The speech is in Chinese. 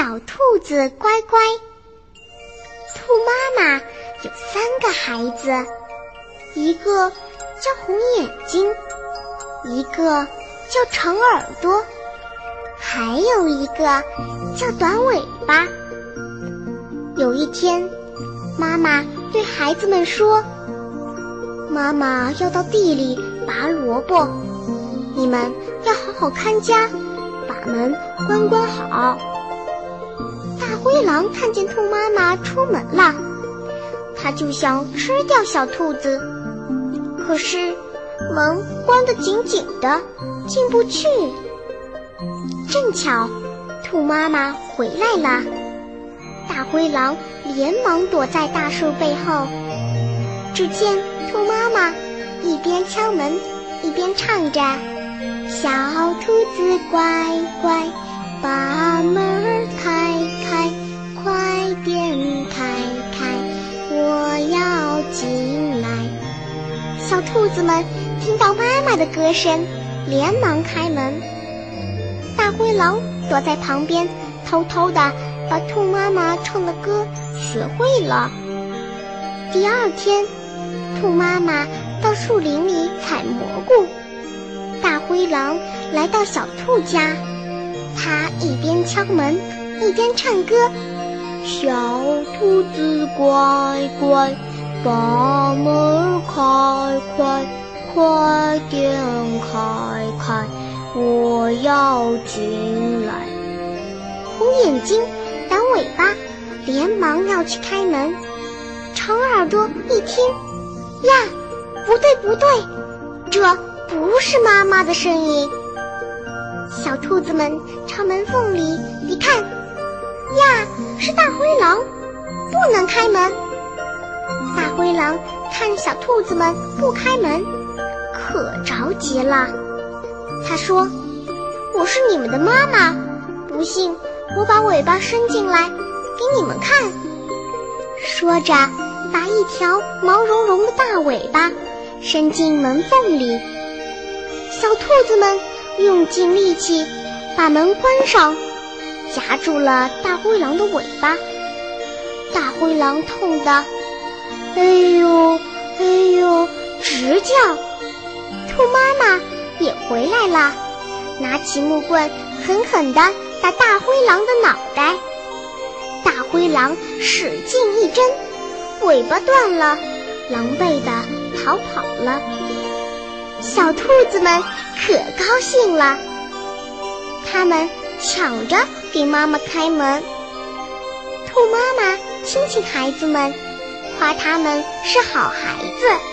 小兔子乖乖。兔妈妈有三个孩子，一个叫红眼睛，一个叫长耳朵，还有一个叫短尾巴。有一天，妈妈对孩子们说：“妈妈要到地里拔萝卜，你们要好好看家，把门关关好。”灰狼看见兔妈妈出门了，它就想吃掉小兔子，可是门关得紧紧的，进不去。正巧，兔妈妈回来了，大灰狼连忙躲在大树背后。只见兔妈妈一边敲门，一边唱着：“小兔子乖乖，把门开。”小兔子们听到妈妈的歌声，连忙开门。大灰狼躲在旁边，偷偷的把兔妈妈唱的歌学会了。第二天，兔妈妈到树林里采蘑菇，大灰狼来到小兔家，他一边敲门，一边唱歌：“小兔子乖乖。”把门。开开，快点开开，我要进来。红眼睛、短尾巴连忙要去开门。长耳朵一听，呀，不对不对，这不是妈妈的声音。小兔子们朝门。缝里一看，呀，是大灰狼，不能开门。大灰狼看小兔子们不开门，可着急了。他说：“我是你们的妈妈，不信我把尾巴伸进来给你们看。”说着，把一条毛茸茸的大尾巴伸进门缝里。小兔子们用尽力气把门关上，夹住了大灰狼的尾巴。大灰狼痛得。哎呦，哎呦，直叫！兔妈妈也回来了，拿起木棍，狠狠地打大灰狼的脑袋。大灰狼使劲一挣，尾巴断了，狼狈地逃跑了。小兔子们可高兴了，他们抢着给妈妈开门。兔妈妈亲亲孩子们。夸他们是好孩子。